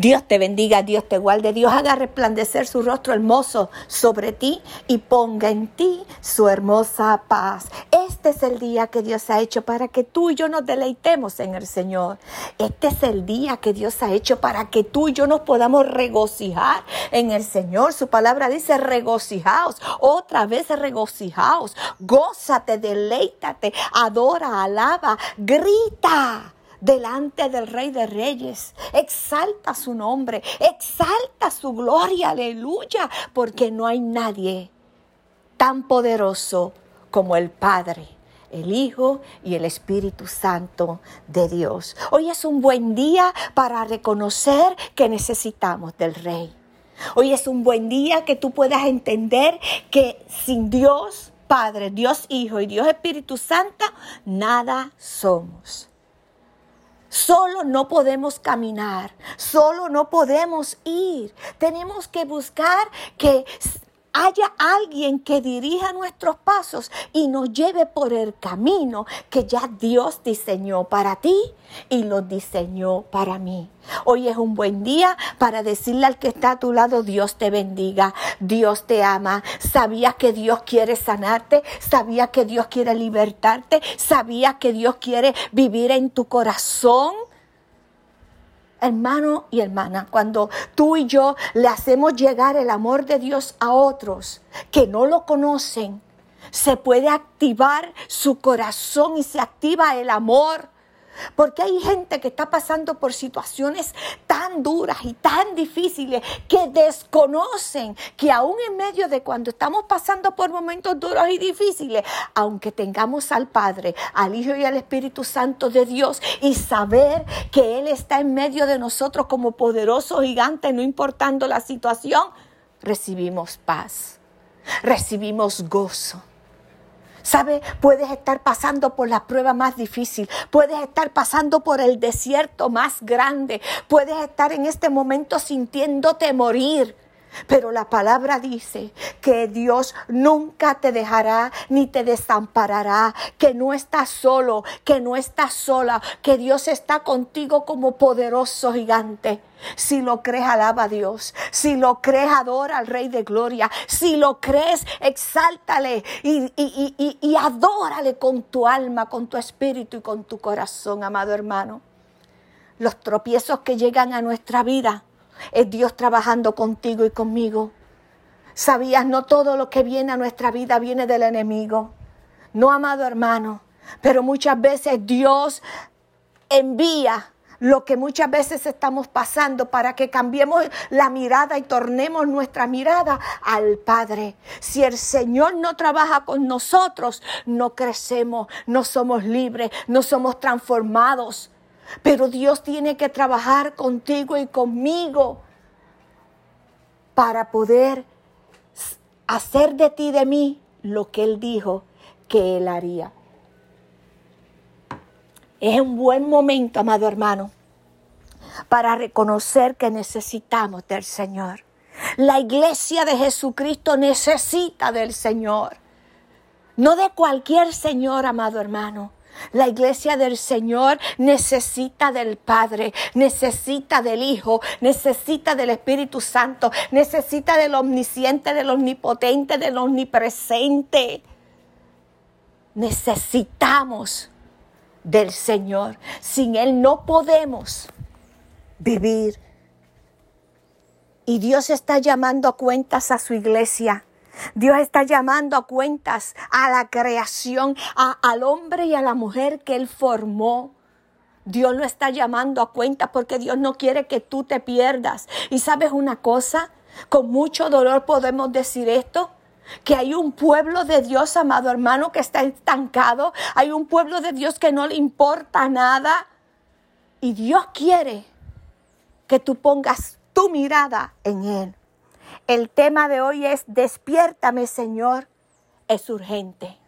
Dios te bendiga, Dios te guarde, Dios haga resplandecer su rostro hermoso sobre ti y ponga en ti su hermosa paz. Este es el día que Dios ha hecho para que tú y yo nos deleitemos en el Señor. Este es el día que Dios ha hecho para que tú y yo nos podamos regocijar en el Señor. Su palabra dice regocijaos, otra vez regocijaos, gózate, deleítate, adora, alaba, grita delante del Rey de Reyes. Exalta su nombre, exalta su gloria, aleluya, porque no hay nadie tan poderoso como el Padre el Hijo y el Espíritu Santo de Dios. Hoy es un buen día para reconocer que necesitamos del Rey. Hoy es un buen día que tú puedas entender que sin Dios Padre, Dios Hijo y Dios Espíritu Santo, nada somos. Solo no podemos caminar, solo no podemos ir. Tenemos que buscar que haya alguien que dirija nuestros pasos y nos lleve por el camino que ya Dios diseñó para ti y lo diseñó para mí. Hoy es un buen día para decirle al que está a tu lado, Dios te bendiga, Dios te ama. Sabías que Dios quiere sanarte, sabías que Dios quiere libertarte, sabías que Dios quiere vivir en tu corazón hermano y hermana, cuando tú y yo le hacemos llegar el amor de Dios a otros que no lo conocen, se puede activar su corazón y se activa el amor porque hay gente que está pasando por situaciones tan duras y tan difíciles que desconocen que aún en medio de cuando estamos pasando por momentos duros y difíciles, aunque tengamos al Padre, al Hijo y al Espíritu Santo de Dios y saber que Él está en medio de nosotros como poderoso gigante, no importando la situación, recibimos paz, recibimos gozo ¿Sabe? Puedes estar pasando por la prueba más difícil, puedes estar pasando por el desierto más grande, puedes estar en este momento sintiéndote morir. Pero la palabra dice que Dios nunca te dejará ni te desamparará, que no estás solo, que no estás sola, que Dios está contigo como poderoso gigante. Si lo crees, alaba a Dios. Si lo crees, adora al Rey de Gloria. Si lo crees, exáltale y, y, y, adórale con tu alma, con tu espíritu y con tu corazón, amado hermano. Los tropiezos que llegan a nuestra vida es Dios trabajando contigo y conmigo. Sabías, no todo lo que viene a nuestra vida viene del enemigo. No, amado hermano, pero muchas veces Dios envía lo que muchas veces estamos pasando para que cambiemos la mirada y tornemos nuestra mirada al Padre. Si el Señor no trabaja con nosotros, no crecemos, no somos libres, no somos transformados. Pero Dios tiene que trabajar contigo y conmigo para poder hacer de ti de mí lo que Él dijo que Él haría. Es un buen momento, amado hermano, para reconocer que necesitamos del Señor. La iglesia de Jesucristo necesita del Señor. No de cualquier Señor, amado hermano. La iglesia del Señor necesita del Padre, necesita del Hijo, necesita del Espíritu Santo, necesita del omnisciente, del omnipotente, del omnipresente. Necesitamos del Señor. Sin Él no podemos vivir. Y Dios está llamando a cuentas a su iglesia. Dios está llamando a cuentas a la creación, al hombre y a la mujer que Él formó. Dios lo está llamando a cuentas porque Dios no quiere que tú te pierdas. Y sabes una cosa, con mucho dolor podemos decir esto, que hay un pueblo de Dios, amado hermano, que está estancado, hay un pueblo de Dios que no le importa nada. Y Dios quiere que tú pongas tu mirada en Él. El tema de hoy es despiértame Señor. Es urgente.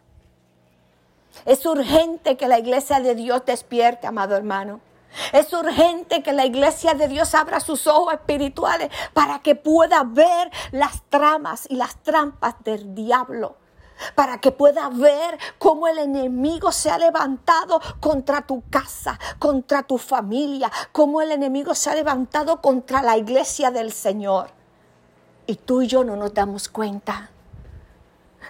Es urgente que la iglesia de Dios despierte, amado hermano. Es urgente que la iglesia de Dios abra sus ojos espirituales para que pueda ver las tramas y las trampas del diablo para que puedas ver cómo el enemigo se ha levantado contra tu casa, contra tu familia, cómo el enemigo se ha levantado contra la iglesia del Señor. Y tú y yo no nos damos cuenta.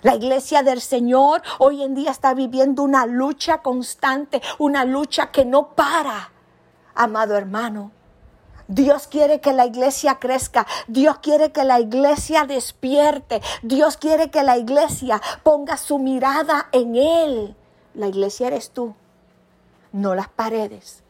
La iglesia del Señor hoy en día está viviendo una lucha constante, una lucha que no para, amado hermano. Dios quiere que la iglesia crezca. Dios quiere que la iglesia despierte. Dios quiere que la iglesia ponga su mirada en Él. La iglesia eres tú, no las paredes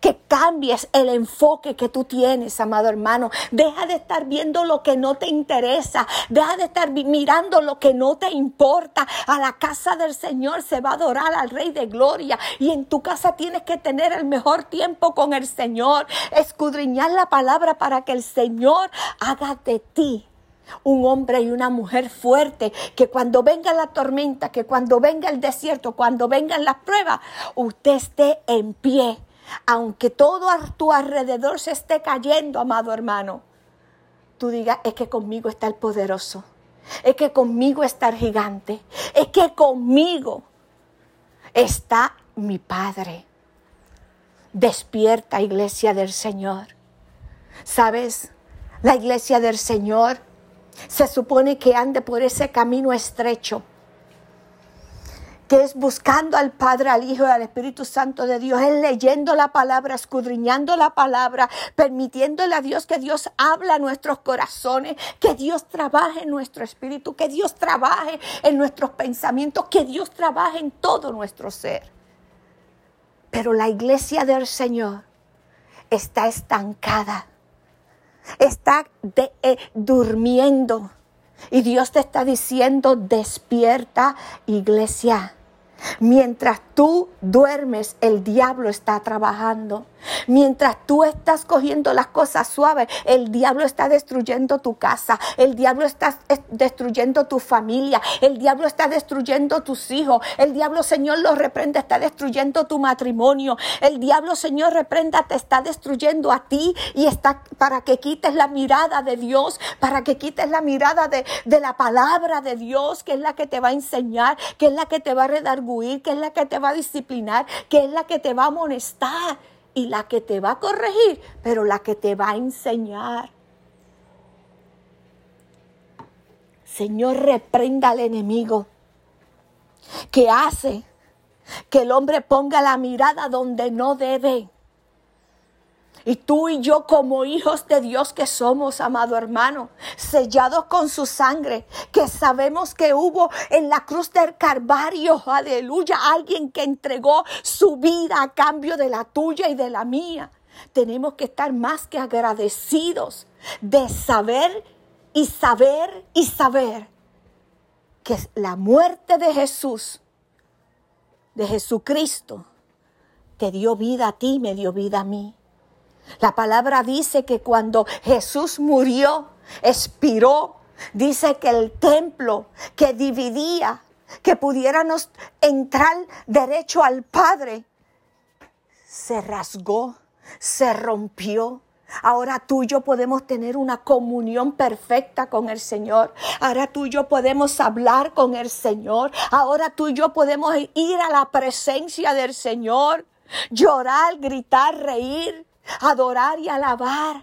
que cambies el enfoque que tú tienes, amado hermano. Deja de estar viendo lo que no te interesa. Deja de estar mirando lo que no te importa. A la casa del Señor se va a adorar al Rey de Gloria. Y en tu casa tienes que tener el mejor tiempo con el Señor. Escudriñar la palabra para que el Señor haga de ti un hombre y una mujer fuerte, que cuando venga la tormenta, que cuando venga el desierto, cuando vengan las pruebas, usted esté en pie aunque todo a tu alrededor se esté cayendo, amado hermano, tú digas, es que conmigo está el poderoso, es que conmigo está el gigante, es que conmigo está mi Padre. Despierta, iglesia del Señor. ¿Sabes? La iglesia del Señor se supone que ande por ese camino estrecho que es buscando al Padre, al Hijo y al Espíritu Santo de Dios, es leyendo la palabra, escudriñando la palabra, permitiéndole a Dios que Dios habla a nuestros corazones, que Dios trabaje en nuestro espíritu, que Dios trabaje en nuestros pensamientos, que Dios trabaje en todo nuestro ser. Pero la iglesia del Señor está estancada, está eh, durmiendo. Y Dios te está diciendo, despierta iglesia. Mientras tú duermes, el diablo está trabajando. Mientras tú estás cogiendo las cosas suaves, el diablo está destruyendo tu casa, el diablo está destruyendo tu familia, el diablo está destruyendo tus hijos, el diablo, Señor, lo reprende, está destruyendo tu matrimonio, el diablo, Señor, reprenda, te está destruyendo a ti y está para que quites la mirada de Dios, para que quites la mirada de, de la palabra de Dios, que es la que te va a enseñar, que es la que te va a redarguir, que es la que te va a disciplinar, que es la que te va a amonestar y la que te va a corregir, pero la que te va a enseñar. Señor, reprenda al enemigo que hace que el hombre ponga la mirada donde no debe. Y tú y yo como hijos de Dios que somos, amado hermano, sellados con su sangre, que sabemos que hubo en la cruz del Calvario, aleluya, alguien que entregó su vida a cambio de la tuya y de la mía. Tenemos que estar más que agradecidos de saber y saber y saber que la muerte de Jesús, de Jesucristo, te dio vida a ti, me dio vida a mí. La palabra dice que cuando Jesús murió, expiró, dice que el templo que dividía, que pudiéramos entrar derecho al Padre, se rasgó, se rompió. Ahora tú y yo podemos tener una comunión perfecta con el Señor. Ahora tú y yo podemos hablar con el Señor. Ahora tú y yo podemos ir a la presencia del Señor, llorar, gritar, reír adorar y alabar.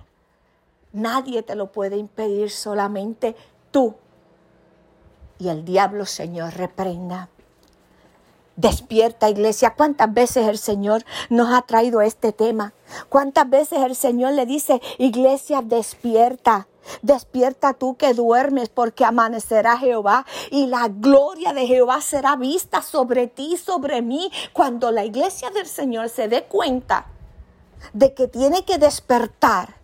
Nadie te lo puede impedir, solamente tú. Y el diablo, Señor, reprenda. Despierta, iglesia. ¿Cuántas veces el Señor nos ha traído este tema? ¿Cuántas veces el Señor le dice, iglesia, despierta? Despierta tú que duermes, porque amanecerá Jehová y la gloria de Jehová será vista sobre ti, sobre mí, cuando la iglesia del Señor se dé cuenta de que tiene que despertar,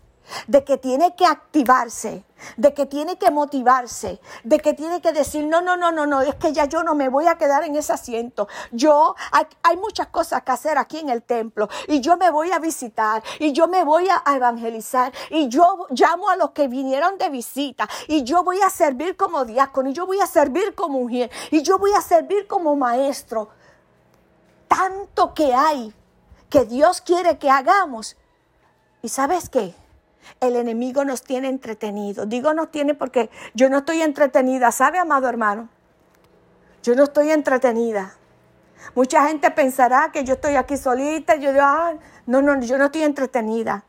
de que tiene que activarse, de que tiene que motivarse, de que tiene que decir, no, no, no, no, no, es que ya yo no me voy a quedar en ese asiento. Yo, hay, muchas cosas que hacer aquí en el templo y yo me voy a visitar y yo me voy a evangelizar y yo llamo a los que vinieron de visita y yo voy a servir como diácono y yo voy a servir como mujer y yo voy a servir como maestro. Tanto que hay que Dios quiere que hagamos. ¿Y sabes qué? El enemigo nos tiene entretenidos. Digo nos tiene porque yo no estoy entretenida, ¿sabe, amado hermano? Yo no estoy entretenida. Mucha gente pensará que yo estoy aquí solita. Yo digo, ah, no, no, yo no estoy entretenida.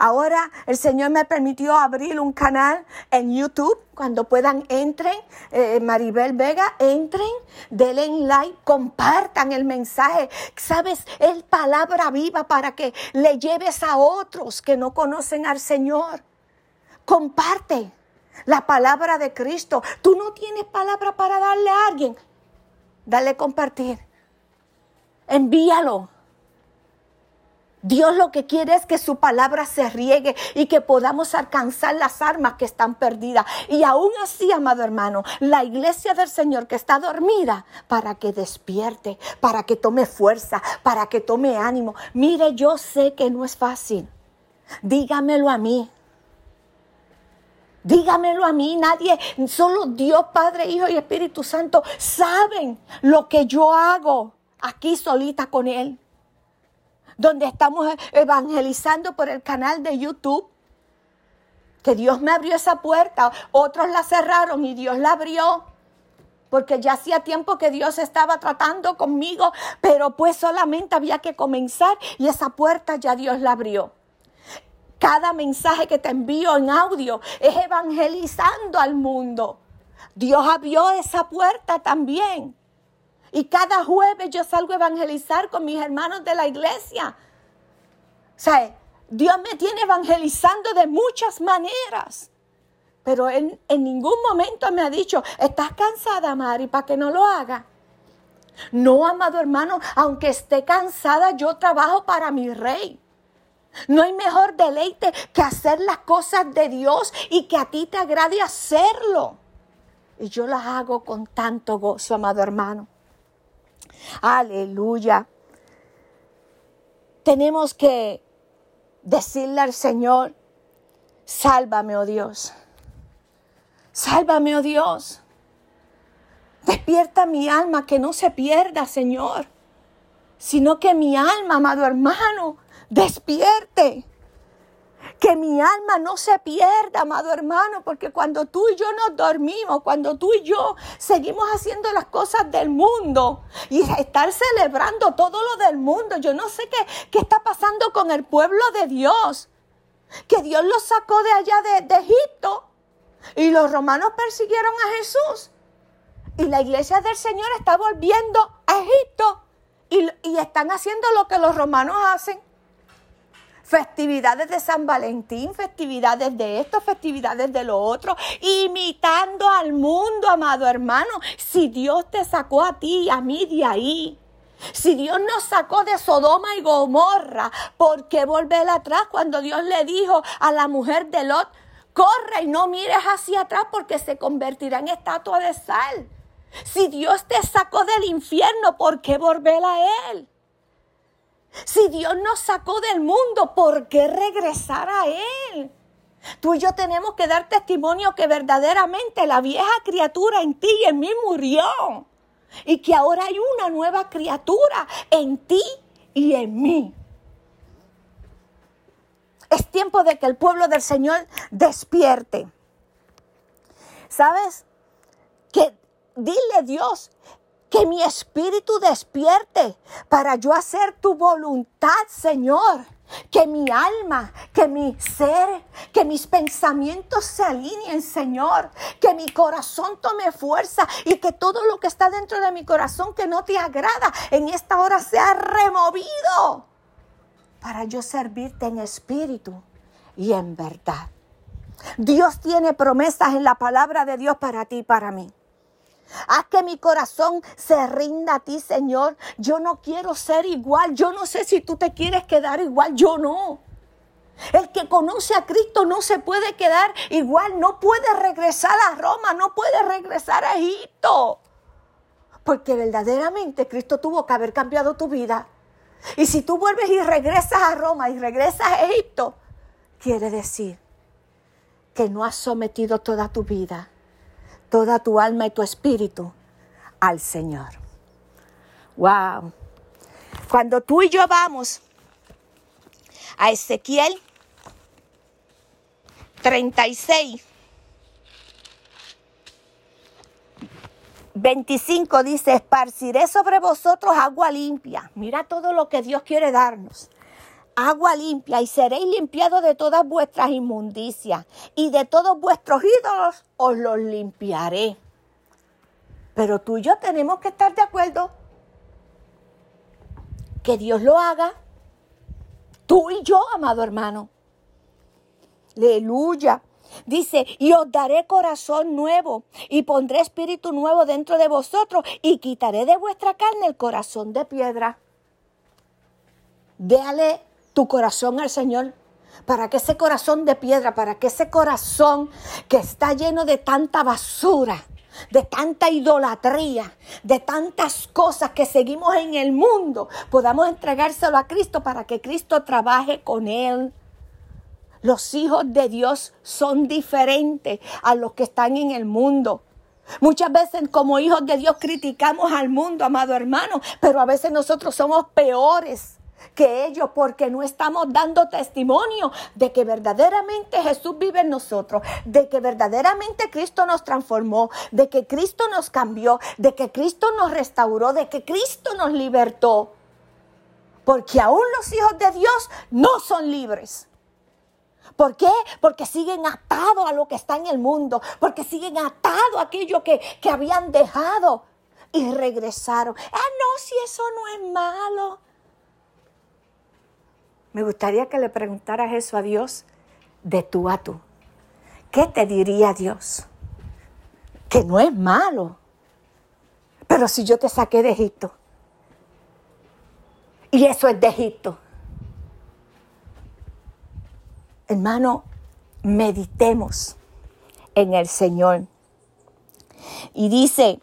Ahora el Señor me permitió abrir un canal en YouTube. Cuando puedan, entren. Eh, Maribel Vega, entren, denle like, compartan el mensaje. Sabes, es palabra viva para que le lleves a otros que no conocen al Señor. Comparte la palabra de Cristo. Tú no tienes palabra para darle a alguien. Dale compartir. Envíalo. Dios lo que quiere es que su palabra se riegue y que podamos alcanzar las armas que están perdidas. Y aún así, amado hermano, la iglesia del Señor que está dormida, para que despierte, para que tome fuerza, para que tome ánimo. Mire, yo sé que no es fácil. Dígamelo a mí. Dígamelo a mí, nadie, solo Dios, Padre, Hijo y Espíritu Santo saben lo que yo hago aquí solita con Él donde estamos evangelizando por el canal de YouTube. Que Dios me abrió esa puerta, otros la cerraron y Dios la abrió. Porque ya hacía tiempo que Dios estaba tratando conmigo, pero pues solamente había que comenzar y esa puerta ya Dios la abrió. Cada mensaje que te envío en audio es evangelizando al mundo. Dios abrió esa puerta también. Y cada jueves yo salgo a evangelizar con mis hermanos de la iglesia. O sea, Dios me tiene evangelizando de muchas maneras. Pero en, en ningún momento me ha dicho, ¿estás cansada, Mari, para que no lo haga? No, amado hermano, aunque esté cansada, yo trabajo para mi rey. No hay mejor deleite que hacer las cosas de Dios y que a ti te agrade hacerlo. Y yo las hago con tanto gozo, amado hermano. Aleluya. Tenemos que decirle al Señor, sálvame, oh Dios. Sálvame, oh Dios. Despierta mi alma, que no se pierda, Señor, sino que mi alma, amado hermano, despierte. Que mi alma no se pierda, amado hermano, porque cuando tú y yo nos dormimos, cuando tú y yo seguimos haciendo las cosas del mundo y estar celebrando todo lo del mundo, yo no sé qué, qué está pasando con el pueblo de Dios, que Dios los sacó de allá de, Egipto y los romanos persiguieron a Jesús y la iglesia del Señor está volviendo a Egipto y, y están haciendo lo que los romanos hacen festividades de San Valentín, festividades de esto, festividades de lo otro, imitando al mundo, amado hermano. Si Dios te sacó a ti y a mí de ahí, si Dios nos sacó de Sodoma y Gomorra, ¿por qué volver atrás cuando Dios le dijo a la mujer de Lot, corre y no mires hacia atrás porque se convertirá en estatua de sal? Si Dios te sacó del infierno, ¿por qué volver a Él? Si Dios nos sacó del mundo, ¿por qué regresar a Él? Tú y yo tenemos que dar testimonio que verdaderamente la vieja criatura en ti y en mí murió. Y que ahora hay una nueva criatura en ti y en mí. Es tiempo de que el pueblo del Señor despierte. ¿Sabes? Que dile Dios que mi espíritu despierte para yo hacer tu voluntad, Señor. Que mi alma, que mi ser, que mis pensamientos se alineen, Señor. Que mi corazón tome fuerza y que todo lo que está dentro de mi corazón que no te agrada en esta hora sea removido. Para yo servirte en espíritu y en verdad. Dios tiene promesas en la palabra de Dios para ti y para mí. Haz que mi corazón se rinda a ti, Señor. Yo no quiero ser igual. Yo no sé si tú te quieres quedar igual. Yo no. El que conoce a Cristo no se puede quedar igual. No puede regresar a Roma. No puede regresar a Egipto. Porque verdaderamente Cristo tuvo que haber cambiado tu vida. Y si tú vuelves y regresas a Roma y regresas a Egipto, quiere decir que no has sometido toda tu vida toda tu alma y tu espíritu al Señor. Wow. Cuando tú y yo vamos a Ezequiel 36, 25 dice, esparciré sobre vosotros agua limpia. Mira todo lo que Dios quiere darnos. Agua limpia y seréis limpiados de todas vuestras inmundicias y de todos vuestros ídolos os los limpiaré. Pero tú y yo tenemos que estar de acuerdo que Dios lo haga. Tú y yo, amado hermano. Aleluya. Dice, y os daré corazón nuevo y pondré espíritu nuevo dentro de vosotros y quitaré de vuestra carne el corazón de piedra. Déale tu corazón al Señor para que ese corazón de piedra, para que ese corazón que está lleno de tanta basura, de tanta idolatría, de tantas cosas que seguimos en el mundo, podamos entregárselo a Cristo para que Cristo trabaje con él. Los hijos de Dios son diferentes a los que están en el mundo. Muchas veces como hijos de Dios criticamos al mundo, amado hermano, pero a veces nosotros somos peores que ellos porque no estamos dando testimonio de que verdaderamente Jesús vive en nosotros, de que verdaderamente Cristo nos transformó, de que Cristo nos cambió, de que Cristo nos restauró, de que Cristo nos libertó. Porque aún los hijos de Dios no son libres. ¿Por qué? Porque siguen atados a lo que está en el mundo, porque siguen atados a aquello que, que habían dejado y regresaron. Ah, no, si eso no es malo. Me gustaría que le preguntaras eso a Dios de tú a tú. ¿Qué te diría Dios? Que no es malo. Pero si yo te saqué de Egipto, y eso es de Egipto, Hermano, meditemos en el Señor. Y dice,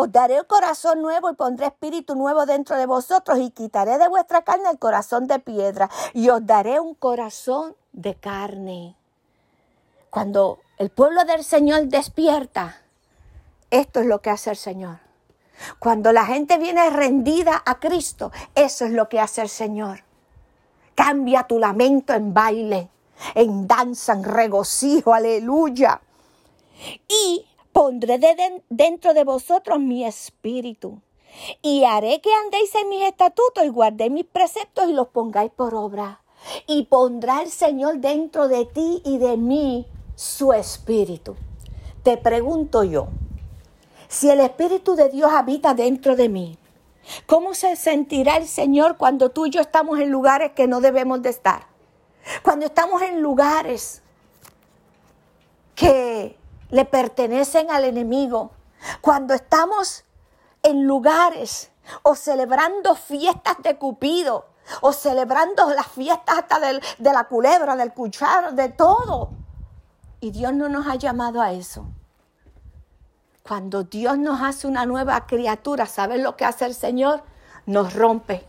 os daré un corazón nuevo y pondré espíritu nuevo dentro de vosotros y quitaré de vuestra carne el corazón de piedra y os daré un corazón de carne. Cuando el pueblo del Señor despierta, esto es lo que hace el Señor. Cuando la gente viene rendida a Cristo, eso es lo que hace el Señor. Cambia tu lamento en baile en danza, en regocijo, aleluya. Y pondré dentro de vosotros mi espíritu. Y haré que andéis en mis estatutos y guardéis mis preceptos y los pongáis por obra. Y pondrá el Señor dentro de ti y de mí su espíritu. Te pregunto yo, si el Espíritu de Dios habita dentro de mí, ¿cómo se sentirá el Señor cuando tú y yo estamos en lugares que no debemos de estar? Cuando estamos en lugares que le pertenecen al enemigo, cuando estamos en lugares o celebrando fiestas de Cupido, o celebrando las fiestas hasta de la culebra, del cucharo, de todo. Y Dios no nos ha llamado a eso. Cuando Dios nos hace una nueva criatura, ¿sabes lo que hace el Señor? Nos rompe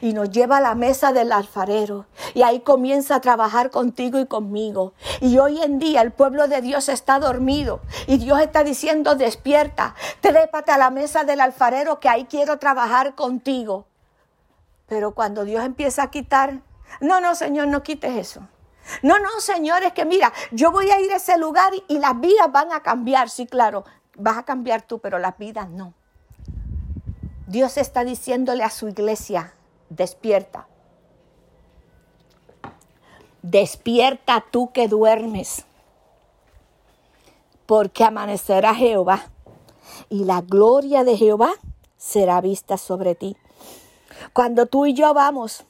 y nos lleva a la mesa del alfarero. Y ahí comienza a trabajar contigo y conmigo. Y hoy en día el pueblo de Dios está dormido y Dios está diciendo, despierta, trépate a la mesa del alfarero que ahí quiero trabajar contigo. Pero cuando Dios empieza a quitar, no, no, Señor, no quites eso. No, no, Señor, es que mira, yo voy a ir a ese lugar y las vidas van a cambiar. Sí, claro, vas a cambiar tú, pero las vidas no. Dios está diciéndole a su iglesia, despierta. Despierta tú que duermes, porque amanecerá Jehová y la gloria de Jehová será vista sobre ti. Cuando tú y yo vamos,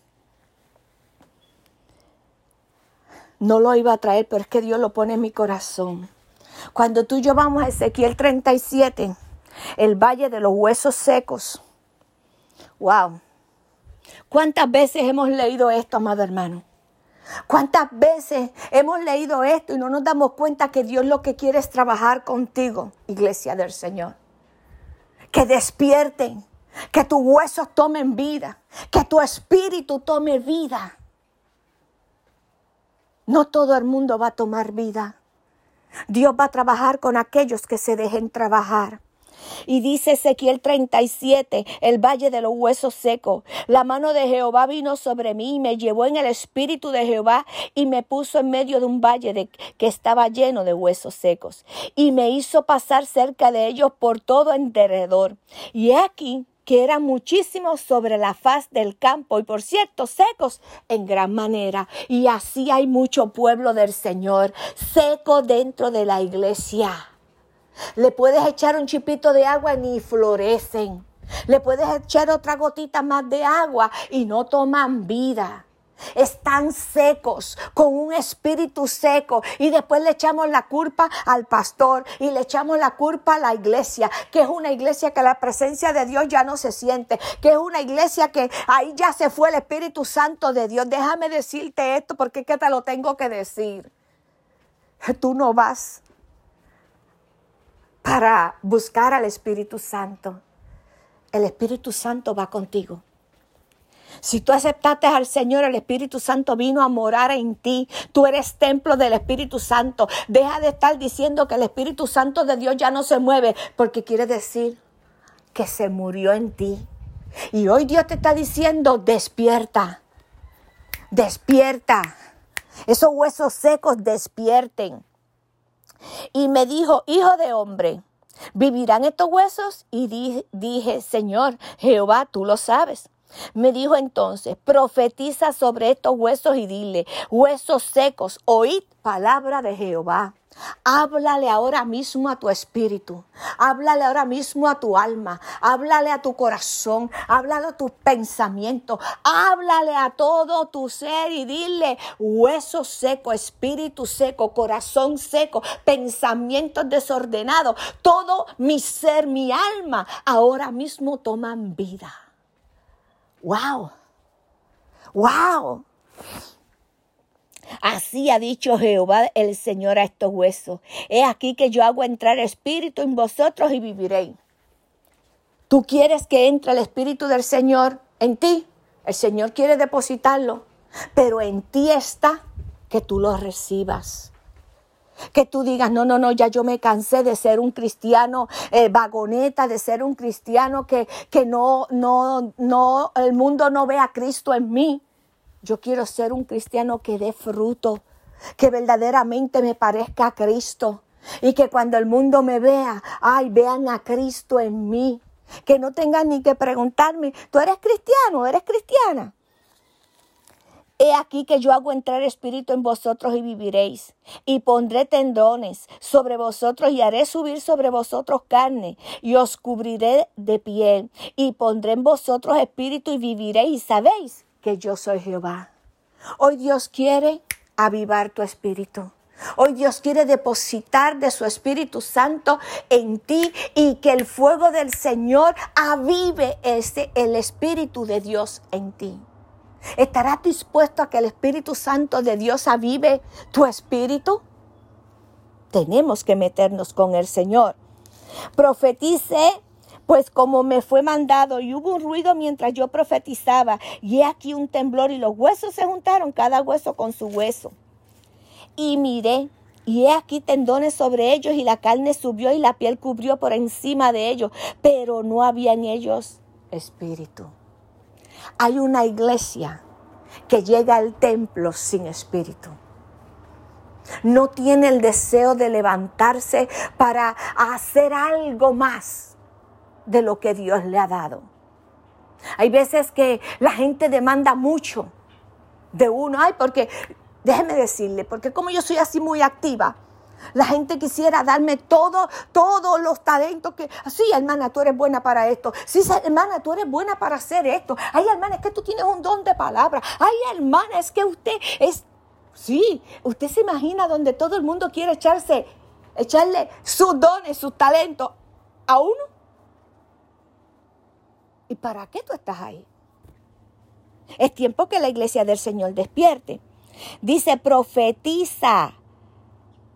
no lo iba a traer, pero es que Dios lo pone en mi corazón. Cuando tú y yo vamos a Ezequiel 37, el valle de los huesos secos. Wow. ¿Cuántas veces hemos leído esto, amado hermano? ¿Cuántas veces hemos leído esto y no nos damos cuenta que Dios lo que quiere es trabajar contigo, iglesia del Señor? Que despierten, que tus huesos tomen vida, que tu espíritu tome vida. No todo el mundo va a tomar vida. Dios va a trabajar con aquellos que se dejen trabajar. Y dice Ezequiel 37, el valle de los huesos secos. La mano de Jehová vino sobre mí y me llevó en el espíritu de Jehová y me puso en medio de un valle que estaba lleno de huesos secos. Y me hizo pasar cerca de ellos por todo en derredor. Y aquí que eran muchísimos sobre la faz del campo y por cierto secos en gran manera. Y así hay mucho pueblo del Señor seco dentro de la iglesia. Le puedes echar un chipito de agua y ni florecen. Le puedes echar otra gotita más de agua y no toman vida. Están secos, con un espíritu seco. Y después le echamos la culpa al pastor y le echamos la culpa a la iglesia, que es una iglesia que la presencia de Dios ya no se siente, que es una iglesia que ahí ya se fue el Espíritu Santo de Dios. Déjame decirte esto porque es que te lo tengo que decir. Tú no vas para buscar al Espíritu Santo. El Espíritu Santo va contigo. Si tú aceptaste al Señor, el Espíritu Santo vino a morar en ti. Tú eres templo del Espíritu Santo. Deja de estar diciendo que el Espíritu Santo de Dios ya no se mueve, porque quiere decir que se murió en ti. Y hoy Dios te está diciendo, despierta, despierta. Esos huesos secos despierten. Y me dijo, hijo de hombre, ¿vivirán estos huesos? Y dije, Señor, Jehová, tú lo sabes. Me dijo entonces, profetiza sobre estos huesos y dile, huesos secos, oíd palabra de Jehová. Háblale ahora mismo a tu espíritu, háblale ahora mismo a tu alma, háblale a tu corazón, háblale a tus pensamientos, háblale a todo tu ser y dile hueso seco, espíritu seco, corazón seco, pensamientos desordenados, todo mi ser, mi alma, ahora mismo toman vida. ¡Wow! ¡Wow! Así ha dicho Jehová el Señor a estos huesos. He aquí que yo hago entrar espíritu en vosotros y viviréis. ¿Tú quieres que entre el espíritu del Señor en ti? El Señor quiere depositarlo, pero en ti está que tú lo recibas. Que tú digas, no, no, no, ya yo me cansé de ser un cristiano eh, vagoneta, de ser un cristiano que, que no, no, no, el mundo no ve a Cristo en mí. Yo quiero ser un cristiano que dé fruto, que verdaderamente me parezca a Cristo. Y que cuando el mundo me vea, ay, vean a Cristo en mí. Que no tengan ni que preguntarme, ¿tú eres cristiano? ¿Eres cristiana? He aquí que yo hago entrar espíritu en vosotros y viviréis, y pondré tendones sobre vosotros y haré subir sobre vosotros carne, y os cubriré de piel, y pondré en vosotros espíritu y viviréis, y sabéis que yo soy Jehová. Hoy Dios quiere avivar tu espíritu. Hoy Dios quiere depositar de su Espíritu Santo en ti y que el fuego del Señor avive ese, el Espíritu de Dios en ti. ¿Estarás dispuesto a que el Espíritu Santo de Dios avive tu espíritu? Tenemos que meternos con el Señor. Profetice, pues como me fue mandado, y hubo un ruido mientras yo profetizaba, y he aquí un temblor, y los huesos se juntaron, cada hueso con su hueso. Y miré, y he aquí tendones sobre ellos, y la carne subió, y la piel cubrió por encima de ellos, pero no había en ellos espíritu. Hay una iglesia que llega al templo sin espíritu. No tiene el deseo de levantarse para hacer algo más de lo que Dios le ha dado. Hay veces que la gente demanda mucho de uno. Ay, porque, déjeme decirle, porque como yo soy así muy activa, la gente quisiera darme todo, todos los talentos que, sí, hermana, tú eres buena para esto. Sí, hermana, tú eres buena para hacer esto. Ay, hermana, es que tú tienes un don de palabra. Ay, hermana, es que usted es, sí, usted se imagina donde todo el mundo quiere echarse, echarle sus dones, sus talentos a uno. ¿Y para qué tú estás ahí? Es tiempo que la iglesia del Señor despierte. Dice, profetiza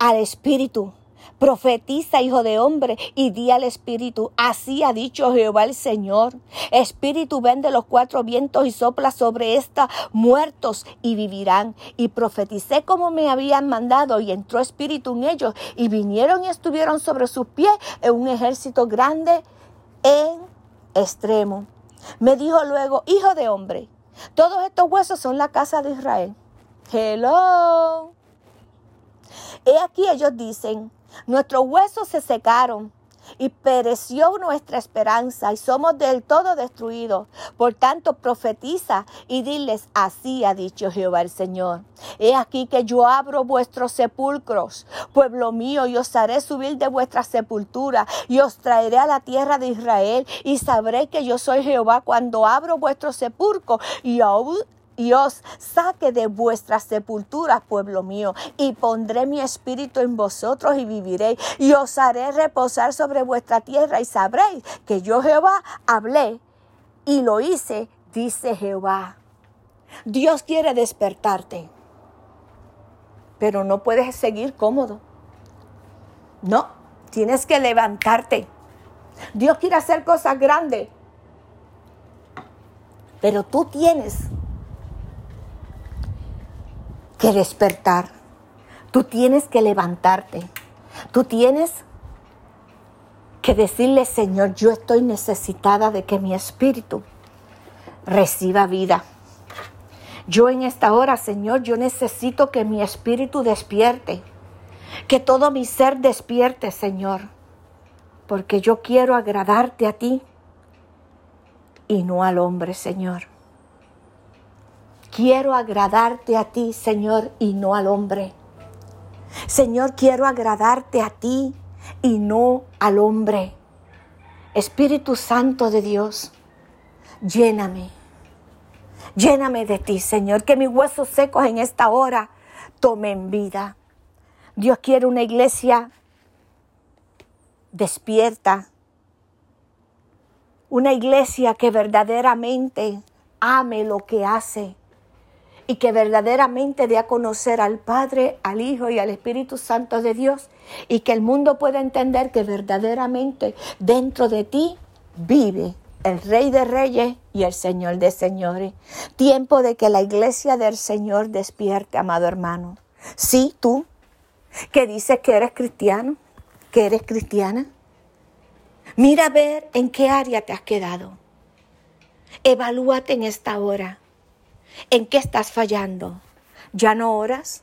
al Espíritu. Profetiza, hijo de hombre, y di al Espíritu. Así ha dicho Jehová el Señor. Espíritu, ven de los cuatro vientos y sopla sobre esta muertos y vivirán. Y profeticé como me habían mandado, y entró Espíritu en ellos, y vinieron y estuvieron sobre sus pies en un ejército grande en extremo. Me dijo luego, hijo de hombre, todos estos huesos son la casa de Israel. Hello. He aquí ellos dicen, Nuestros huesos se secaron y pereció nuestra esperanza y somos del todo destruidos. Por tanto, profetiza y diles, así ha dicho Jehová el Señor. He aquí que yo abro vuestros sepulcros, pueblo mío, y os haré subir de vuestra sepultura y os traeré a la tierra de Israel y sabré que yo soy Jehová cuando abro vuestros sepulcros y aún y os saque de vuestras sepulturas, pueblo mío, y pondré mi espíritu en vosotros y viviréis, y os haré reposar sobre vuestra tierra, y sabréis que yo Jehová hablé y lo hice, dice Jehová. Dios quiere despertarte, pero no puedes seguir cómodo. No, tienes que levantarte. Dios quiere hacer cosas grandes, pero tú tienes que despertar. Tú tienes que levantarte. Tú tienes que decirle, Señor, yo estoy necesitada de que mi espíritu reciba vida. Yo en esta hora, Señor, yo necesito que mi espíritu despierte, que todo mi ser despierte, Señor, porque yo quiero agradarte a ti y no al hombre, Señor. Quiero agradarte a ti, Señor, y no al hombre. Señor, quiero agradarte a ti y no al hombre. Espíritu Santo de Dios, lléname. Lléname de ti, Señor, que mis huesos secos en esta hora tomen vida. Dios quiere una iglesia despierta, una iglesia que verdaderamente ame lo que hace, y que verdaderamente dé a conocer al Padre, al Hijo y al Espíritu Santo de Dios y que el mundo pueda entender que verdaderamente dentro de ti vive el Rey de Reyes y el Señor de Señores. Tiempo de que la iglesia del Señor despierte, amado hermano. Sí, tú, que dices que eres cristiano, que eres cristiana. Mira a ver en qué área te has quedado. Evalúate en esta hora. ¿En qué estás fallando? ¿Ya no oras?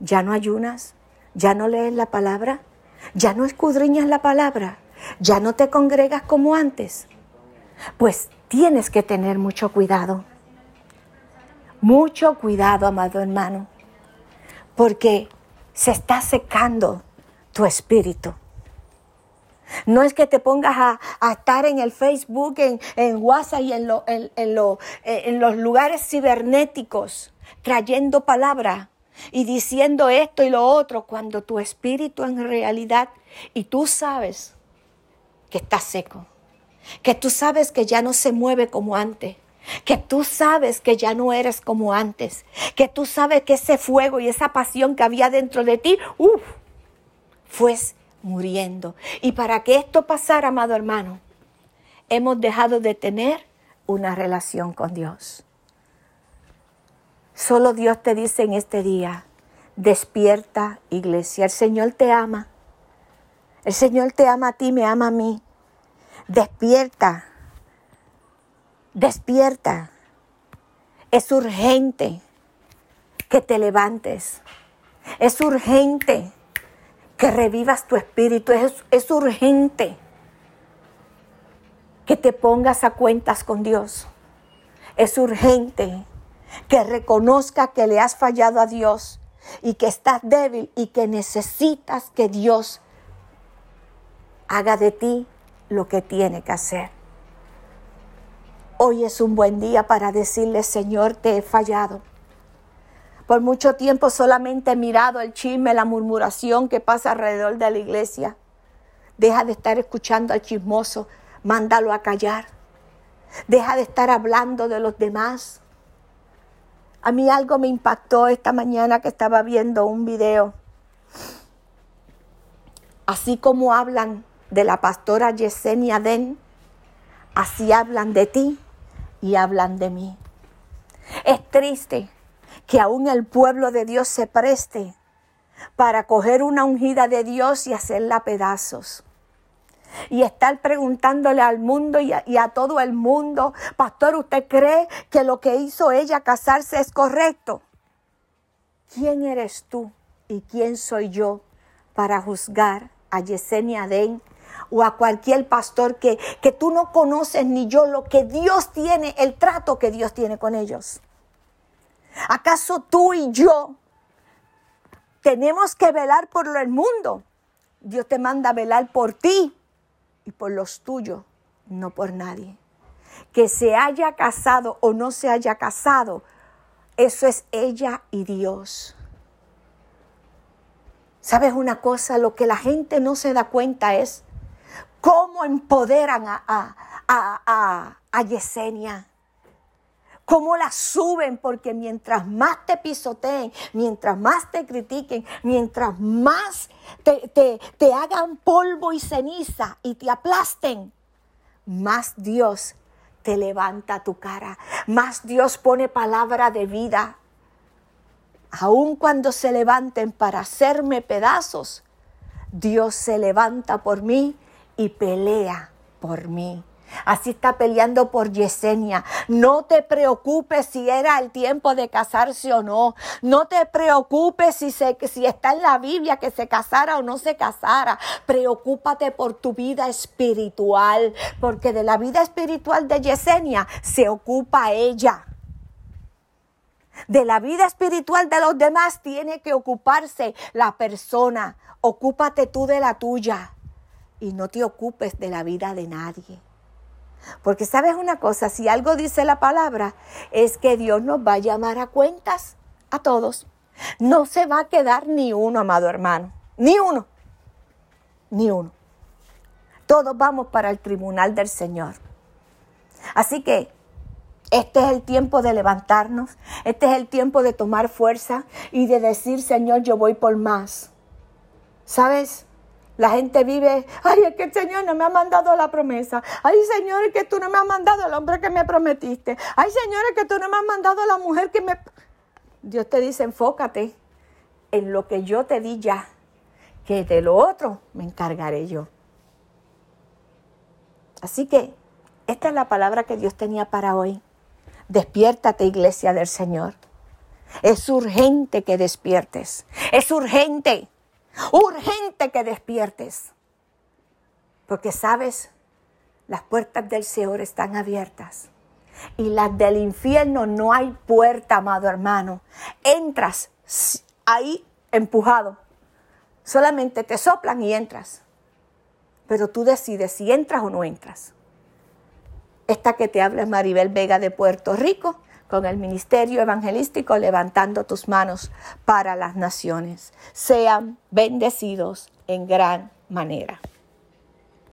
¿Ya no ayunas? ¿Ya no lees la palabra? ¿Ya no escudriñas la palabra? ¿Ya no te congregas como antes? Pues tienes que tener mucho cuidado. Mucho cuidado, amado hermano, porque se está secando tu espíritu. No es que te pongas a, estar en el Facebook, en, WhatsApp y eh, en los lugares cibernéticos trayendo palabra y diciendo esto y lo otro, cuando tu espíritu en realidad, y tú sabes que está seco, que tú sabes que ya no se mueve como antes, que tú sabes que ya no eres como antes, que tú sabes que ese fuego y esa pasión que había dentro de ti, uff, fue muriendo. Y para que esto pasara, amado hermano, hemos dejado de tener una relación con Dios. Solo Dios te dice en este día, despierta iglesia, el Señor te ama. El Señor te ama a ti, me ama a mí. Despierta, despierta. Es urgente que te levantes. Es urgente que revivas tu espíritu. Es, urgente que te pongas a cuentas con Dios. Es urgente que reconozca que le has fallado a Dios y que estás débil y que necesitas que Dios haga de ti lo que tiene que hacer. Hoy es un buen día para decirle, Señor, te he fallado. Por mucho tiempo solamente he mirado el chisme, la murmuración que pasa alrededor de la iglesia. Deja de estar escuchando al chismoso, mándalo a callar. Deja de estar hablando de los demás. A mí algo me impactó esta mañana que estaba viendo un video así como hablan de la pastora Yesenia Den, así hablan de ti y hablan de mí. Es triste que aún el pueblo de Dios se preste para coger una ungida de Dios y hacerla pedazos. Y estar preguntándole al mundo y a, y a, todo el mundo, pastor, ¿usted cree que lo que hizo ella casarse es correcto? ¿Quién eres tú y quién soy yo para juzgar a Yesenia Den o a cualquier pastor que, que tú no conoces ni yo lo que Dios tiene, el trato que Dios tiene con ellos? ¿Acaso tú y yo tenemos que velar por el mundo? Dios te manda a velar por ti y por los tuyos, no por nadie. Que se haya casado o no se haya casado, eso es ella y Dios. ¿Sabes una cosa? Lo que la gente no se da cuenta es cómo empoderan a, a, a, a Yesenia cómo la suben, porque mientras más te pisoteen, mientras más te critiquen, mientras más te, te, hagan polvo y ceniza y te aplasten, más Dios te levanta tu cara, más Dios pone palabra de vida. Aun cuando se levanten para hacerme pedazos, Dios se levanta por mí y pelea por mí. Así está peleando por Yesenia. No te preocupes si era el tiempo de casarse o no. No te preocupes si, si está en la Biblia que se casara o no se casara. Preocúpate por tu vida espiritual, porque de la vida espiritual de Yesenia se ocupa ella. De la vida espiritual de los demás tiene que ocuparse la persona. Ocúpate tú de la tuya y no te ocupes de la vida de nadie. Porque sabes una cosa, si algo dice la palabra, es que Dios nos va a llamar a cuentas a todos. No se va a quedar ni uno, amado hermano. Ni uno. Ni uno. Todos vamos para el tribunal del Señor. Así que este es el tiempo de levantarnos. Este es el tiempo de tomar fuerza y de decir, Señor, yo voy por más. ¿Sabes? La gente vive, ay, es que el Señor no me ha mandado la promesa. Ay, Señor, es que tú no me has mandado el hombre que me prometiste. Ay, Señor, es que tú no me has mandado la mujer que me... Dios te dice, enfócate en lo que yo te di ya, que de lo otro me encargaré yo. Así que esta es la palabra que Dios tenía para hoy. Despiértate, iglesia del Señor. Es urgente que despiertes. Es urgente. Urgente que despiertes. Porque sabes, las puertas del Señor están abiertas. Y las del infierno no hay puerta, amado hermano. Entras ahí empujado. Solamente te soplan y entras. Pero tú decides si entras o no entras. Esta que te habla es Maribel Vega de Puerto Rico con el ministerio evangelístico levantando tus manos para las naciones. Sean bendecidos en gran manera.